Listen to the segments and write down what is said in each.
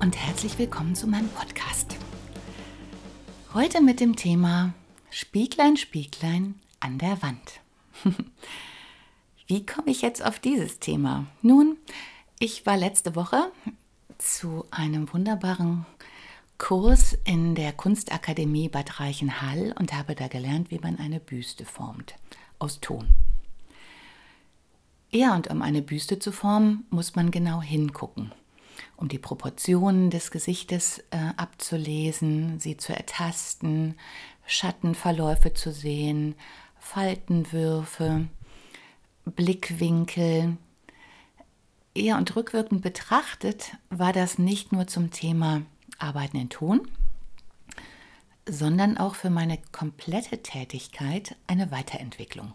Und herzlich willkommen zu meinem Podcast. Heute mit dem Thema Spieglein, Spieglein an der Wand. Wie komme ich jetzt auf dieses Thema? Nun, ich war letzte Woche zu einem wunderbaren Kurs in der Kunstakademie Bad Reichenhall und habe da gelernt, wie man eine Büste formt aus Ton. Ja, und um eine Büste zu formen, muss man genau hingucken um die Proportionen des Gesichtes äh, abzulesen, sie zu ertasten, Schattenverläufe zu sehen, Faltenwürfe, Blickwinkel. Ja, und rückwirkend betrachtet war das nicht nur zum Thema Arbeiten in Ton, sondern auch für meine komplette Tätigkeit eine Weiterentwicklung.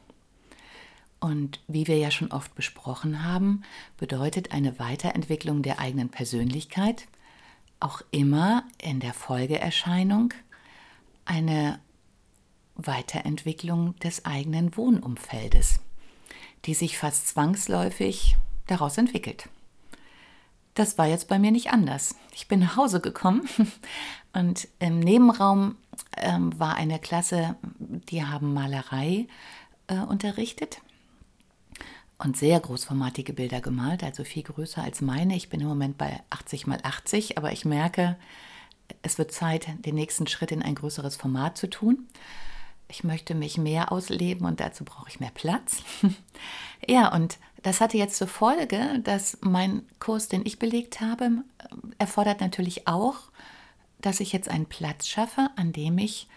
Und wie wir ja schon oft besprochen haben, bedeutet eine Weiterentwicklung der eigenen Persönlichkeit auch immer in der Folgeerscheinung eine Weiterentwicklung des eigenen Wohnumfeldes, die sich fast zwangsläufig daraus entwickelt. Das war jetzt bei mir nicht anders. Ich bin nach Hause gekommen und im Nebenraum ähm, war eine Klasse, die haben Malerei äh, unterrichtet und sehr großformatige Bilder gemalt, also viel größer als meine. Ich bin im Moment bei 80 mal 80, aber ich merke, es wird Zeit, den nächsten Schritt in ein größeres Format zu tun. Ich möchte mich mehr ausleben und dazu brauche ich mehr Platz. ja, und das hatte jetzt zur Folge, dass mein Kurs, den ich belegt habe, erfordert natürlich auch, dass ich jetzt einen Platz schaffe, an dem ich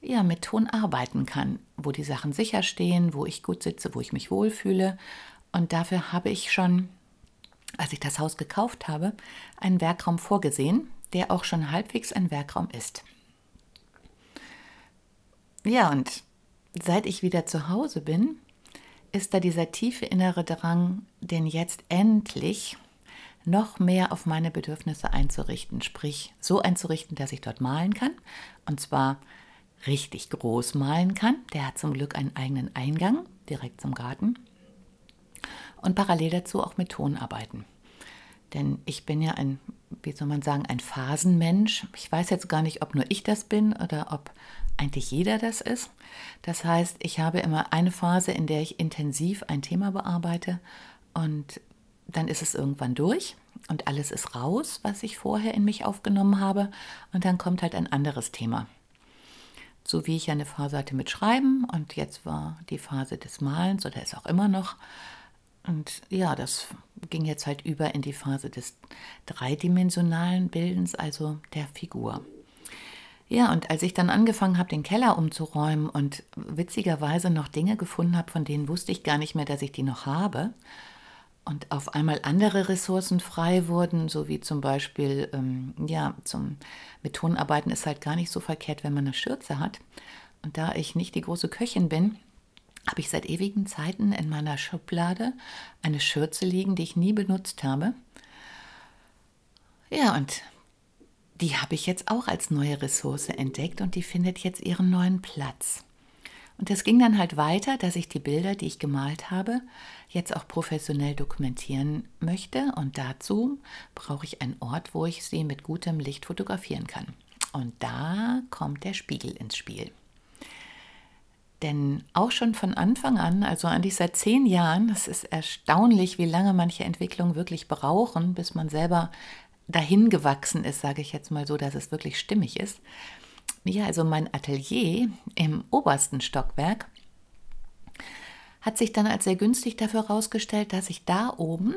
ja, mit Ton arbeiten kann, wo die Sachen sicher stehen, wo ich gut sitze, wo ich mich wohlfühle. Und dafür habe ich schon, als ich das Haus gekauft habe, einen Werkraum vorgesehen, der auch schon halbwegs ein Werkraum ist. Ja, und seit ich wieder zu Hause bin, ist da dieser tiefe innere Drang, den jetzt endlich noch mehr auf meine Bedürfnisse einzurichten, sprich so einzurichten, dass ich dort malen kann. Und zwar richtig groß malen kann. Der hat zum Glück einen eigenen Eingang direkt zum Garten. Und parallel dazu auch mit Ton arbeiten. Denn ich bin ja ein, wie soll man sagen, ein Phasenmensch. Ich weiß jetzt gar nicht, ob nur ich das bin oder ob eigentlich jeder das ist. Das heißt, ich habe immer eine Phase, in der ich intensiv ein Thema bearbeite und dann ist es irgendwann durch und alles ist raus, was ich vorher in mich aufgenommen habe und dann kommt halt ein anderes Thema so wie ich eine Phase hatte mit Schreiben und jetzt war die Phase des Malens oder ist auch immer noch. Und ja, das ging jetzt halt über in die Phase des dreidimensionalen Bildens, also der Figur. Ja, und als ich dann angefangen habe, den Keller umzuräumen und witzigerweise noch Dinge gefunden habe, von denen wusste ich gar nicht mehr, dass ich die noch habe, und auf einmal andere Ressourcen frei wurden, so wie zum Beispiel, ähm, ja, zum mit Tonarbeiten ist halt gar nicht so verkehrt, wenn man eine Schürze hat. Und da ich nicht die große Köchin bin, habe ich seit ewigen Zeiten in meiner Schublade eine Schürze liegen, die ich nie benutzt habe. Ja, und die habe ich jetzt auch als neue Ressource entdeckt und die findet jetzt ihren neuen Platz. Und es ging dann halt weiter, dass ich die Bilder, die ich gemalt habe, jetzt auch professionell dokumentieren möchte. Und dazu brauche ich einen Ort, wo ich sie mit gutem Licht fotografieren kann. Und da kommt der Spiegel ins Spiel. Denn auch schon von Anfang an, also eigentlich seit zehn Jahren, es ist erstaunlich, wie lange manche Entwicklungen wirklich brauchen, bis man selber dahin gewachsen ist, sage ich jetzt mal so, dass es wirklich stimmig ist ja, also mein Atelier im obersten Stockwerk hat sich dann als sehr günstig dafür herausgestellt, dass ich da oben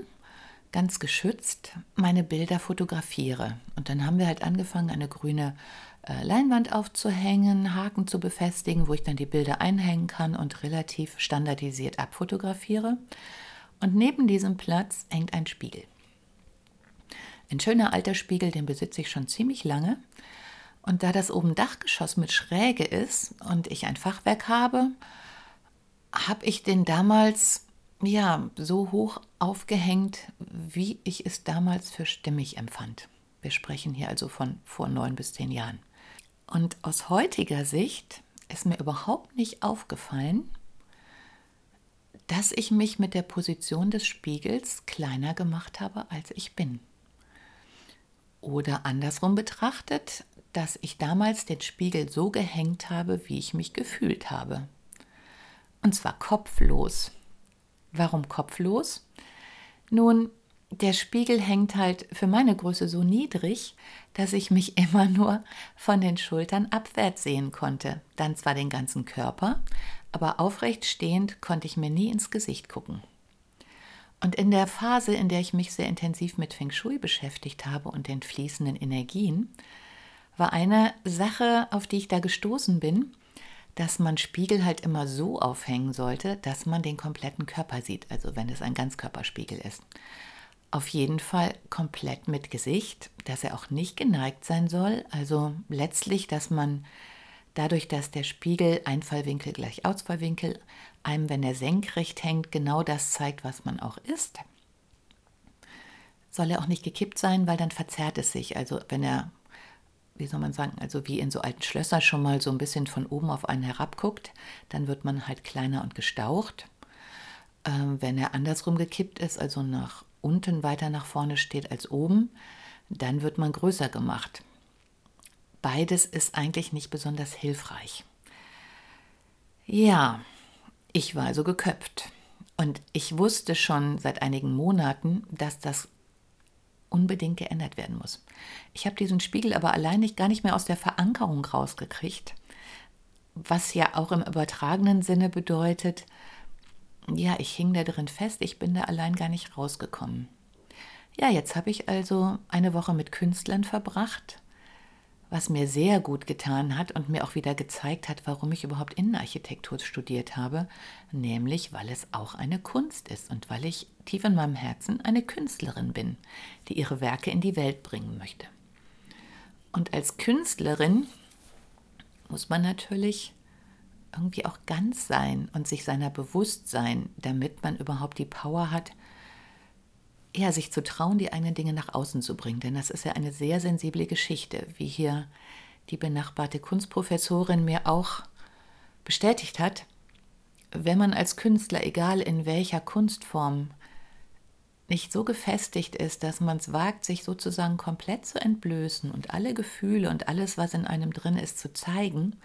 ganz geschützt meine Bilder fotografiere. Und dann haben wir halt angefangen, eine grüne äh, Leinwand aufzuhängen, Haken zu befestigen, wo ich dann die Bilder einhängen kann und relativ standardisiert abfotografiere. Und neben diesem Platz hängt ein Spiegel. Ein schöner alter Spiegel, den besitze ich schon ziemlich lange. Und da das oben Dachgeschoss mit Schräge ist und ich ein Fachwerk habe, habe ich den damals ja so hoch aufgehängt, wie ich es damals für stimmig empfand. Wir sprechen hier also von vor neun bis zehn Jahren. Und aus heutiger Sicht ist mir überhaupt nicht aufgefallen, dass ich mich mit der Position des Spiegels kleiner gemacht habe, als ich bin. Oder andersrum betrachtet, dass ich damals den Spiegel so gehängt habe, wie ich mich gefühlt habe. Und zwar kopflos. Warum kopflos? Nun, der Spiegel hängt halt für meine Größe so niedrig, dass ich mich immer nur von den Schultern abwärts sehen konnte. Dann zwar den ganzen Körper, aber aufrecht stehend konnte ich mir nie ins Gesicht gucken. Und in der Phase, in der ich mich sehr intensiv mit Feng Shui beschäftigt habe und den fließenden Energien, war eine Sache, auf die ich da gestoßen bin, dass man Spiegel halt immer so aufhängen sollte, dass man den kompletten Körper sieht, also wenn es ein Ganzkörperspiegel ist. Auf jeden Fall komplett mit Gesicht, dass er auch nicht geneigt sein soll, also letztlich, dass man dadurch, dass der Spiegel Einfallwinkel gleich Ausfallwinkel einem, wenn er senkrecht hängt, genau das zeigt, was man auch ist. Soll er auch nicht gekippt sein, weil dann verzerrt es sich. Also wenn er wie soll man sagen, also wie in so alten Schlössern schon mal so ein bisschen von oben auf einen herabguckt, dann wird man halt kleiner und gestaucht. Ähm, wenn er andersrum gekippt ist, also nach unten weiter nach vorne steht als oben, dann wird man größer gemacht. Beides ist eigentlich nicht besonders hilfreich. Ja, ich war also geköpft. Und ich wusste schon seit einigen Monaten, dass das unbedingt geändert werden muss. Ich habe diesen Spiegel aber allein gar nicht mehr aus der Verankerung rausgekriegt, was ja auch im übertragenen Sinne bedeutet, ja, ich hing da drin fest, ich bin da allein gar nicht rausgekommen. Ja, jetzt habe ich also eine Woche mit Künstlern verbracht was mir sehr gut getan hat und mir auch wieder gezeigt hat, warum ich überhaupt Innenarchitektur studiert habe, nämlich weil es auch eine Kunst ist und weil ich tief in meinem Herzen eine Künstlerin bin, die ihre Werke in die Welt bringen möchte. Und als Künstlerin muss man natürlich irgendwie auch ganz sein und sich seiner bewusst sein, damit man überhaupt die Power hat, ja, sich zu trauen, die eigenen Dinge nach außen zu bringen. Denn das ist ja eine sehr sensible Geschichte, wie hier die benachbarte Kunstprofessorin mir auch bestätigt hat. Wenn man als Künstler, egal in welcher Kunstform, nicht so gefestigt ist, dass man es wagt, sich sozusagen komplett zu entblößen und alle Gefühle und alles, was in einem drin ist, zu zeigen,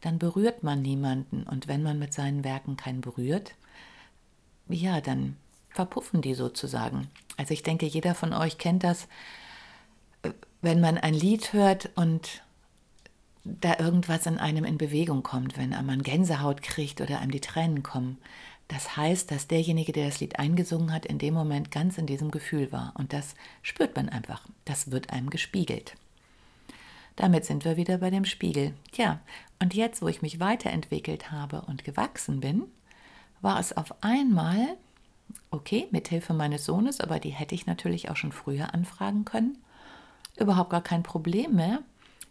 dann berührt man niemanden. Und wenn man mit seinen Werken keinen berührt, ja, dann verpuffen die sozusagen. Also ich denke, jeder von euch kennt das, wenn man ein Lied hört und da irgendwas in einem in Bewegung kommt, wenn man Gänsehaut kriegt oder einem die Tränen kommen. Das heißt, dass derjenige, der das Lied eingesungen hat, in dem Moment ganz in diesem Gefühl war. Und das spürt man einfach. Das wird einem gespiegelt. Damit sind wir wieder bei dem Spiegel. Ja, und jetzt, wo ich mich weiterentwickelt habe und gewachsen bin, war es auf einmal Okay, mit Hilfe meines Sohnes, aber die hätte ich natürlich auch schon früher anfragen können. Überhaupt gar kein Problem mehr,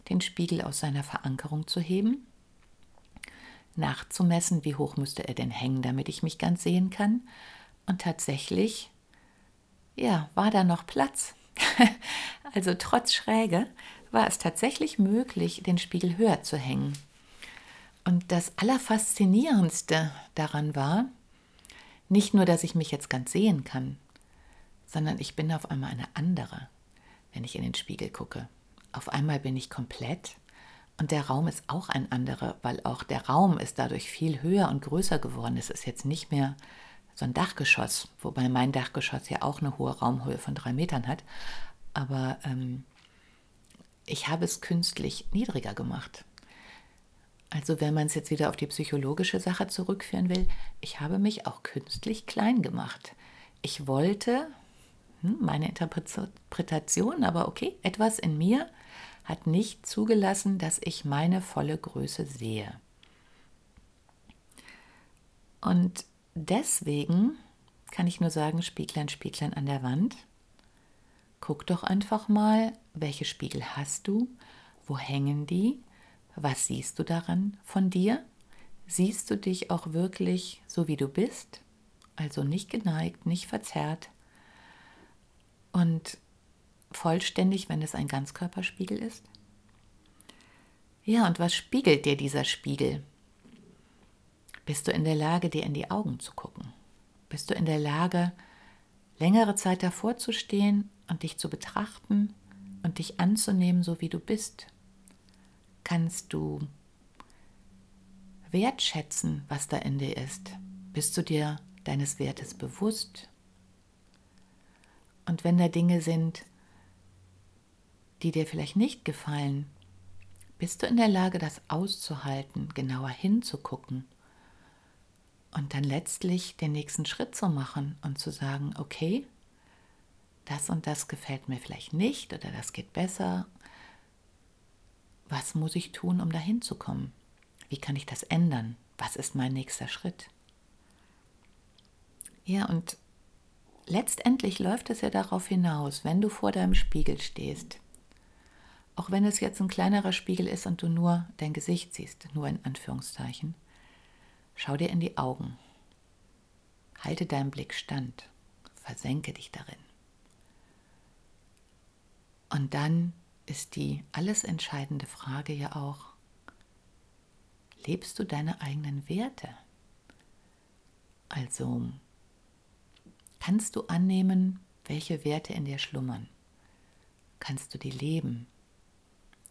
den Spiegel aus seiner Verankerung zu heben, nachzumessen, wie hoch müsste er denn hängen, damit ich mich ganz sehen kann. Und tatsächlich, ja, war da noch Platz. also trotz Schräge war es tatsächlich möglich, den Spiegel höher zu hängen. Und das Allerfaszinierendste daran war, nicht nur, dass ich mich jetzt ganz sehen kann, sondern ich bin auf einmal eine andere, wenn ich in den Spiegel gucke. Auf einmal bin ich komplett und der Raum ist auch ein anderer, weil auch der Raum ist dadurch viel höher und größer geworden. Es ist jetzt nicht mehr so ein Dachgeschoss, wobei mein Dachgeschoss ja auch eine hohe Raumhöhe von drei Metern hat. Aber ähm, ich habe es künstlich niedriger gemacht. Also wenn man es jetzt wieder auf die psychologische Sache zurückführen will, ich habe mich auch künstlich klein gemacht. Ich wollte, hm, meine Interpretation, aber okay, etwas in mir hat nicht zugelassen, dass ich meine volle Größe sehe. Und deswegen kann ich nur sagen, Spieglein, Spieglein an der Wand, guck doch einfach mal, welche Spiegel hast du, wo hängen die, was siehst du daran von dir? Siehst du dich auch wirklich so, wie du bist? Also nicht geneigt, nicht verzerrt und vollständig, wenn es ein Ganzkörperspiegel ist? Ja, und was spiegelt dir dieser Spiegel? Bist du in der Lage, dir in die Augen zu gucken? Bist du in der Lage, längere Zeit davor zu stehen und dich zu betrachten und dich anzunehmen, so wie du bist? Kannst du wertschätzen, was da in dir ist? Bist du dir deines Wertes bewusst? Und wenn da Dinge sind, die dir vielleicht nicht gefallen, bist du in der Lage, das auszuhalten, genauer hinzugucken und dann letztlich den nächsten Schritt zu machen und zu sagen, okay, das und das gefällt mir vielleicht nicht oder das geht besser. Was muss ich tun, um dahin zu kommen? Wie kann ich das ändern? Was ist mein nächster Schritt? Ja, und letztendlich läuft es ja darauf hinaus, wenn du vor deinem Spiegel stehst, auch wenn es jetzt ein kleinerer Spiegel ist und du nur dein Gesicht siehst, nur in Anführungszeichen, schau dir in die Augen. Halte deinen Blick stand. Versenke dich darin. Und dann ist die alles entscheidende Frage ja auch, lebst du deine eigenen Werte? Also, kannst du annehmen, welche Werte in dir schlummern? Kannst du die leben?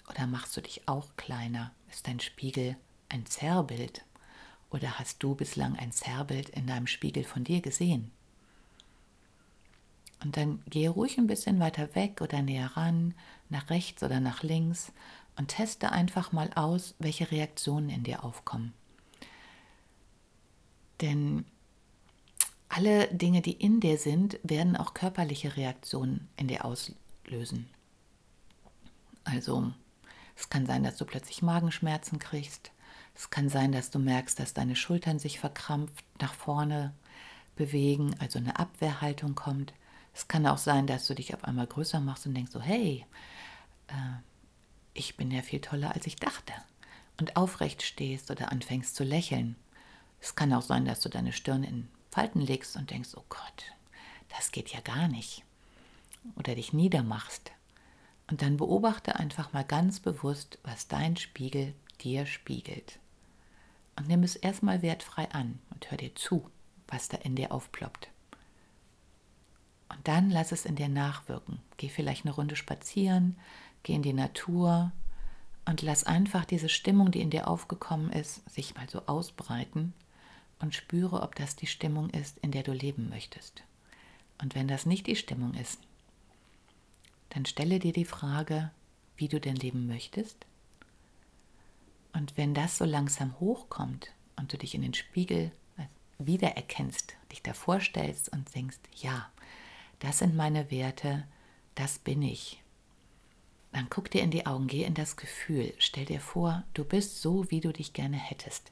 Oder machst du dich auch kleiner? Ist dein Spiegel ein Zerrbild? Oder hast du bislang ein Zerrbild in deinem Spiegel von dir gesehen? Und dann gehe ruhig ein bisschen weiter weg oder näher ran, nach rechts oder nach links und teste einfach mal aus, welche Reaktionen in dir aufkommen. Denn alle Dinge, die in dir sind, werden auch körperliche Reaktionen in dir auslösen. Also es kann sein, dass du plötzlich Magenschmerzen kriegst. Es kann sein, dass du merkst, dass deine Schultern sich verkrampft nach vorne bewegen, also eine Abwehrhaltung kommt. Es kann auch sein, dass du dich auf einmal größer machst und denkst so, hey, äh, ich bin ja viel toller, als ich dachte. Und aufrecht stehst oder anfängst zu lächeln. Es kann auch sein, dass du deine Stirn in Falten legst und denkst, oh Gott, das geht ja gar nicht. Oder dich niedermachst. Und dann beobachte einfach mal ganz bewusst, was dein Spiegel dir spiegelt. Und nimm es erstmal wertfrei an und hör dir zu, was da in dir aufploppt. Und dann lass es in dir nachwirken. Geh vielleicht eine Runde spazieren, geh in die Natur und lass einfach diese Stimmung, die in dir aufgekommen ist, sich mal so ausbreiten und spüre, ob das die Stimmung ist, in der du leben möchtest. Und wenn das nicht die Stimmung ist, dann stelle dir die Frage, wie du denn leben möchtest. Und wenn das so langsam hochkommt und du dich in den Spiegel wiedererkennst, dich da vorstellst und denkst, ja, das sind meine Werte, das bin ich. Dann guck dir in die Augen, geh in das Gefühl, stell dir vor, du bist so, wie du dich gerne hättest.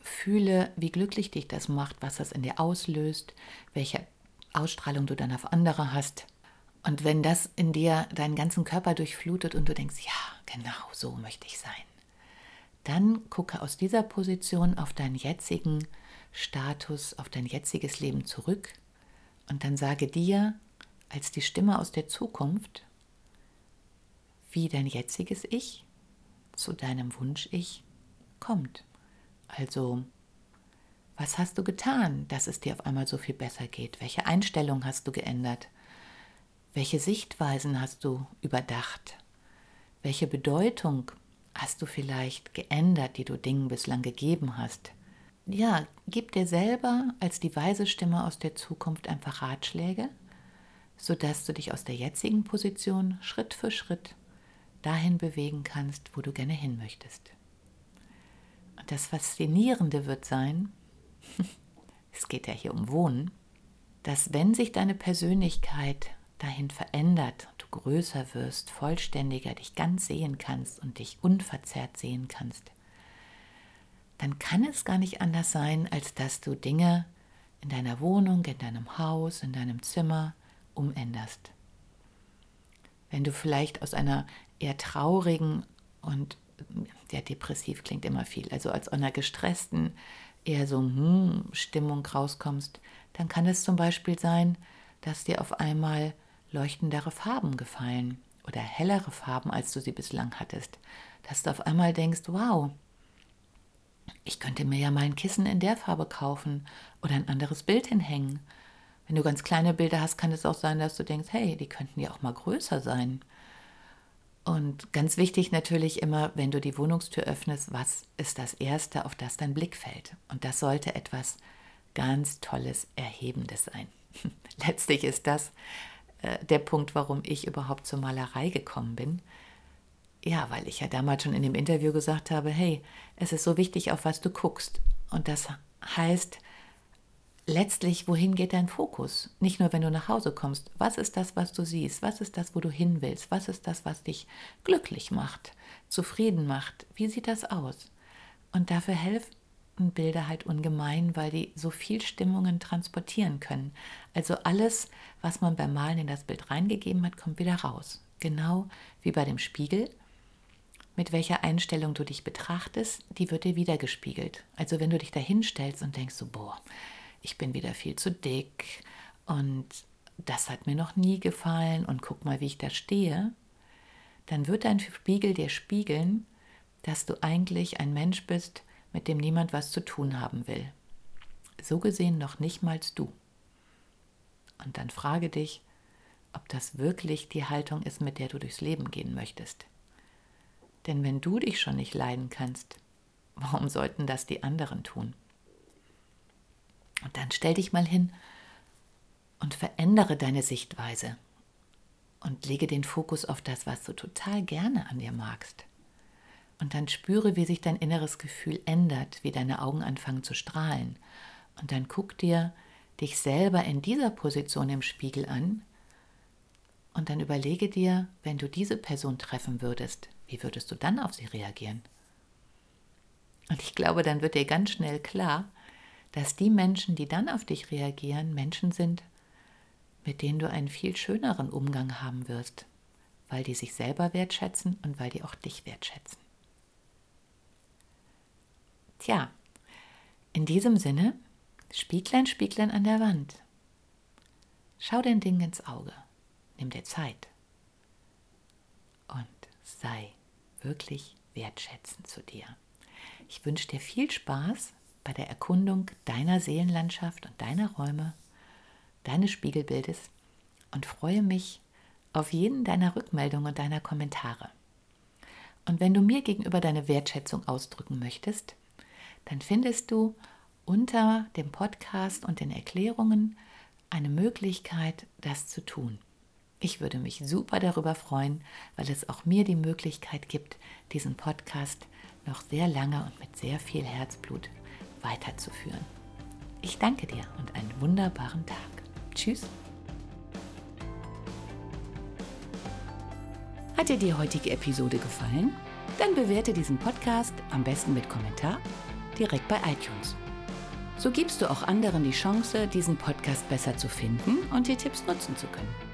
Fühle, wie glücklich dich das macht, was das in dir auslöst, welche Ausstrahlung du dann auf andere hast. Und wenn das in dir deinen ganzen Körper durchflutet und du denkst, ja, genau so möchte ich sein, dann gucke aus dieser Position auf deinen jetzigen Status, auf dein jetziges Leben zurück und dann sage dir als die Stimme aus der Zukunft, wie dein jetziges Ich zu deinem Wunsch-Ich kommt. Also, was hast du getan, dass es dir auf einmal so viel besser geht? Welche Einstellung hast du geändert? Welche Sichtweisen hast du überdacht? Welche Bedeutung hast du vielleicht geändert, die du Dingen bislang gegeben hast? Ja, gib dir selber als die weise Stimme aus der Zukunft einfach Ratschläge, sodass du dich aus der jetzigen Position Schritt für Schritt dahin bewegen kannst, wo du gerne hin möchtest. Und das Faszinierende wird sein, es geht ja hier um Wohnen, dass wenn sich deine Persönlichkeit dahin verändert, du größer wirst, vollständiger, dich ganz sehen kannst und dich unverzerrt sehen kannst, dann kann es gar nicht anders sein, als dass du Dinge in deiner Wohnung, in deinem Haus, in deinem Zimmer umänderst. Wenn du vielleicht aus einer eher traurigen und ja, depressiv klingt immer viel, also aus einer gestressten, eher so hm, Stimmung rauskommst, dann kann es zum Beispiel sein, dass dir auf einmal leuchtendere Farben gefallen oder hellere Farben, als du sie bislang hattest. Dass du auf einmal denkst, wow, ich könnte mir ja mal ein Kissen in der Farbe kaufen oder ein anderes Bild hinhängen. Wenn du ganz kleine Bilder hast, kann es auch sein, dass du denkst, hey, die könnten ja auch mal größer sein. Und ganz wichtig natürlich immer, wenn du die Wohnungstür öffnest, was ist das Erste, auf das dein Blick fällt? Und das sollte etwas ganz Tolles, Erhebendes sein. Letztlich ist das äh, der Punkt, warum ich überhaupt zur Malerei gekommen bin. Ja, weil ich ja damals schon in dem Interview gesagt habe, hey, es ist so wichtig, auf was du guckst. Und das heißt, letztlich, wohin geht dein Fokus? Nicht nur, wenn du nach Hause kommst. Was ist das, was du siehst? Was ist das, wo du hin willst? Was ist das, was dich glücklich macht, zufrieden macht? Wie sieht das aus? Und dafür helfen Bilder halt ungemein, weil die so viel Stimmungen transportieren können. Also alles, was man beim Malen in das Bild reingegeben hat, kommt wieder raus. Genau wie bei dem Spiegel. Mit welcher Einstellung du dich betrachtest, die wird dir wieder gespiegelt. Also wenn du dich da hinstellst und denkst so, boah, ich bin wieder viel zu dick und das hat mir noch nie gefallen und guck mal, wie ich da stehe, dann wird dein Spiegel dir spiegeln, dass du eigentlich ein Mensch bist, mit dem niemand was zu tun haben will. So gesehen noch nicht mal du. Und dann frage dich, ob das wirklich die Haltung ist, mit der du durchs Leben gehen möchtest. Denn wenn du dich schon nicht leiden kannst, warum sollten das die anderen tun? Und dann stell dich mal hin und verändere deine Sichtweise und lege den Fokus auf das, was du total gerne an dir magst. Und dann spüre, wie sich dein inneres Gefühl ändert, wie deine Augen anfangen zu strahlen. Und dann guck dir dich selber in dieser Position im Spiegel an und dann überlege dir, wenn du diese Person treffen würdest, wie würdest du dann auf sie reagieren? Und ich glaube, dann wird dir ganz schnell klar, dass die Menschen, die dann auf dich reagieren, Menschen sind, mit denen du einen viel schöneren Umgang haben wirst, weil die sich selber wertschätzen und weil die auch dich wertschätzen. Tja, in diesem Sinne, Spieglein, Spieglein an der Wand. Schau den Ding ins Auge, nimm dir Zeit sei wirklich wertschätzend zu dir. Ich wünsche dir viel Spaß bei der Erkundung deiner Seelenlandschaft und deiner Räume, deines Spiegelbildes und freue mich auf jeden deiner Rückmeldungen und deiner Kommentare. Und wenn du mir gegenüber deine Wertschätzung ausdrücken möchtest, dann findest du unter dem Podcast und den Erklärungen eine Möglichkeit, das zu tun. Ich würde mich super darüber freuen, weil es auch mir die Möglichkeit gibt, diesen Podcast noch sehr lange und mit sehr viel Herzblut weiterzuführen. Ich danke dir und einen wunderbaren Tag. Tschüss. Hat dir die heutige Episode gefallen? Dann bewerte diesen Podcast am besten mit Kommentar direkt bei iTunes. So gibst du auch anderen die Chance, diesen Podcast besser zu finden und die Tipps nutzen zu können.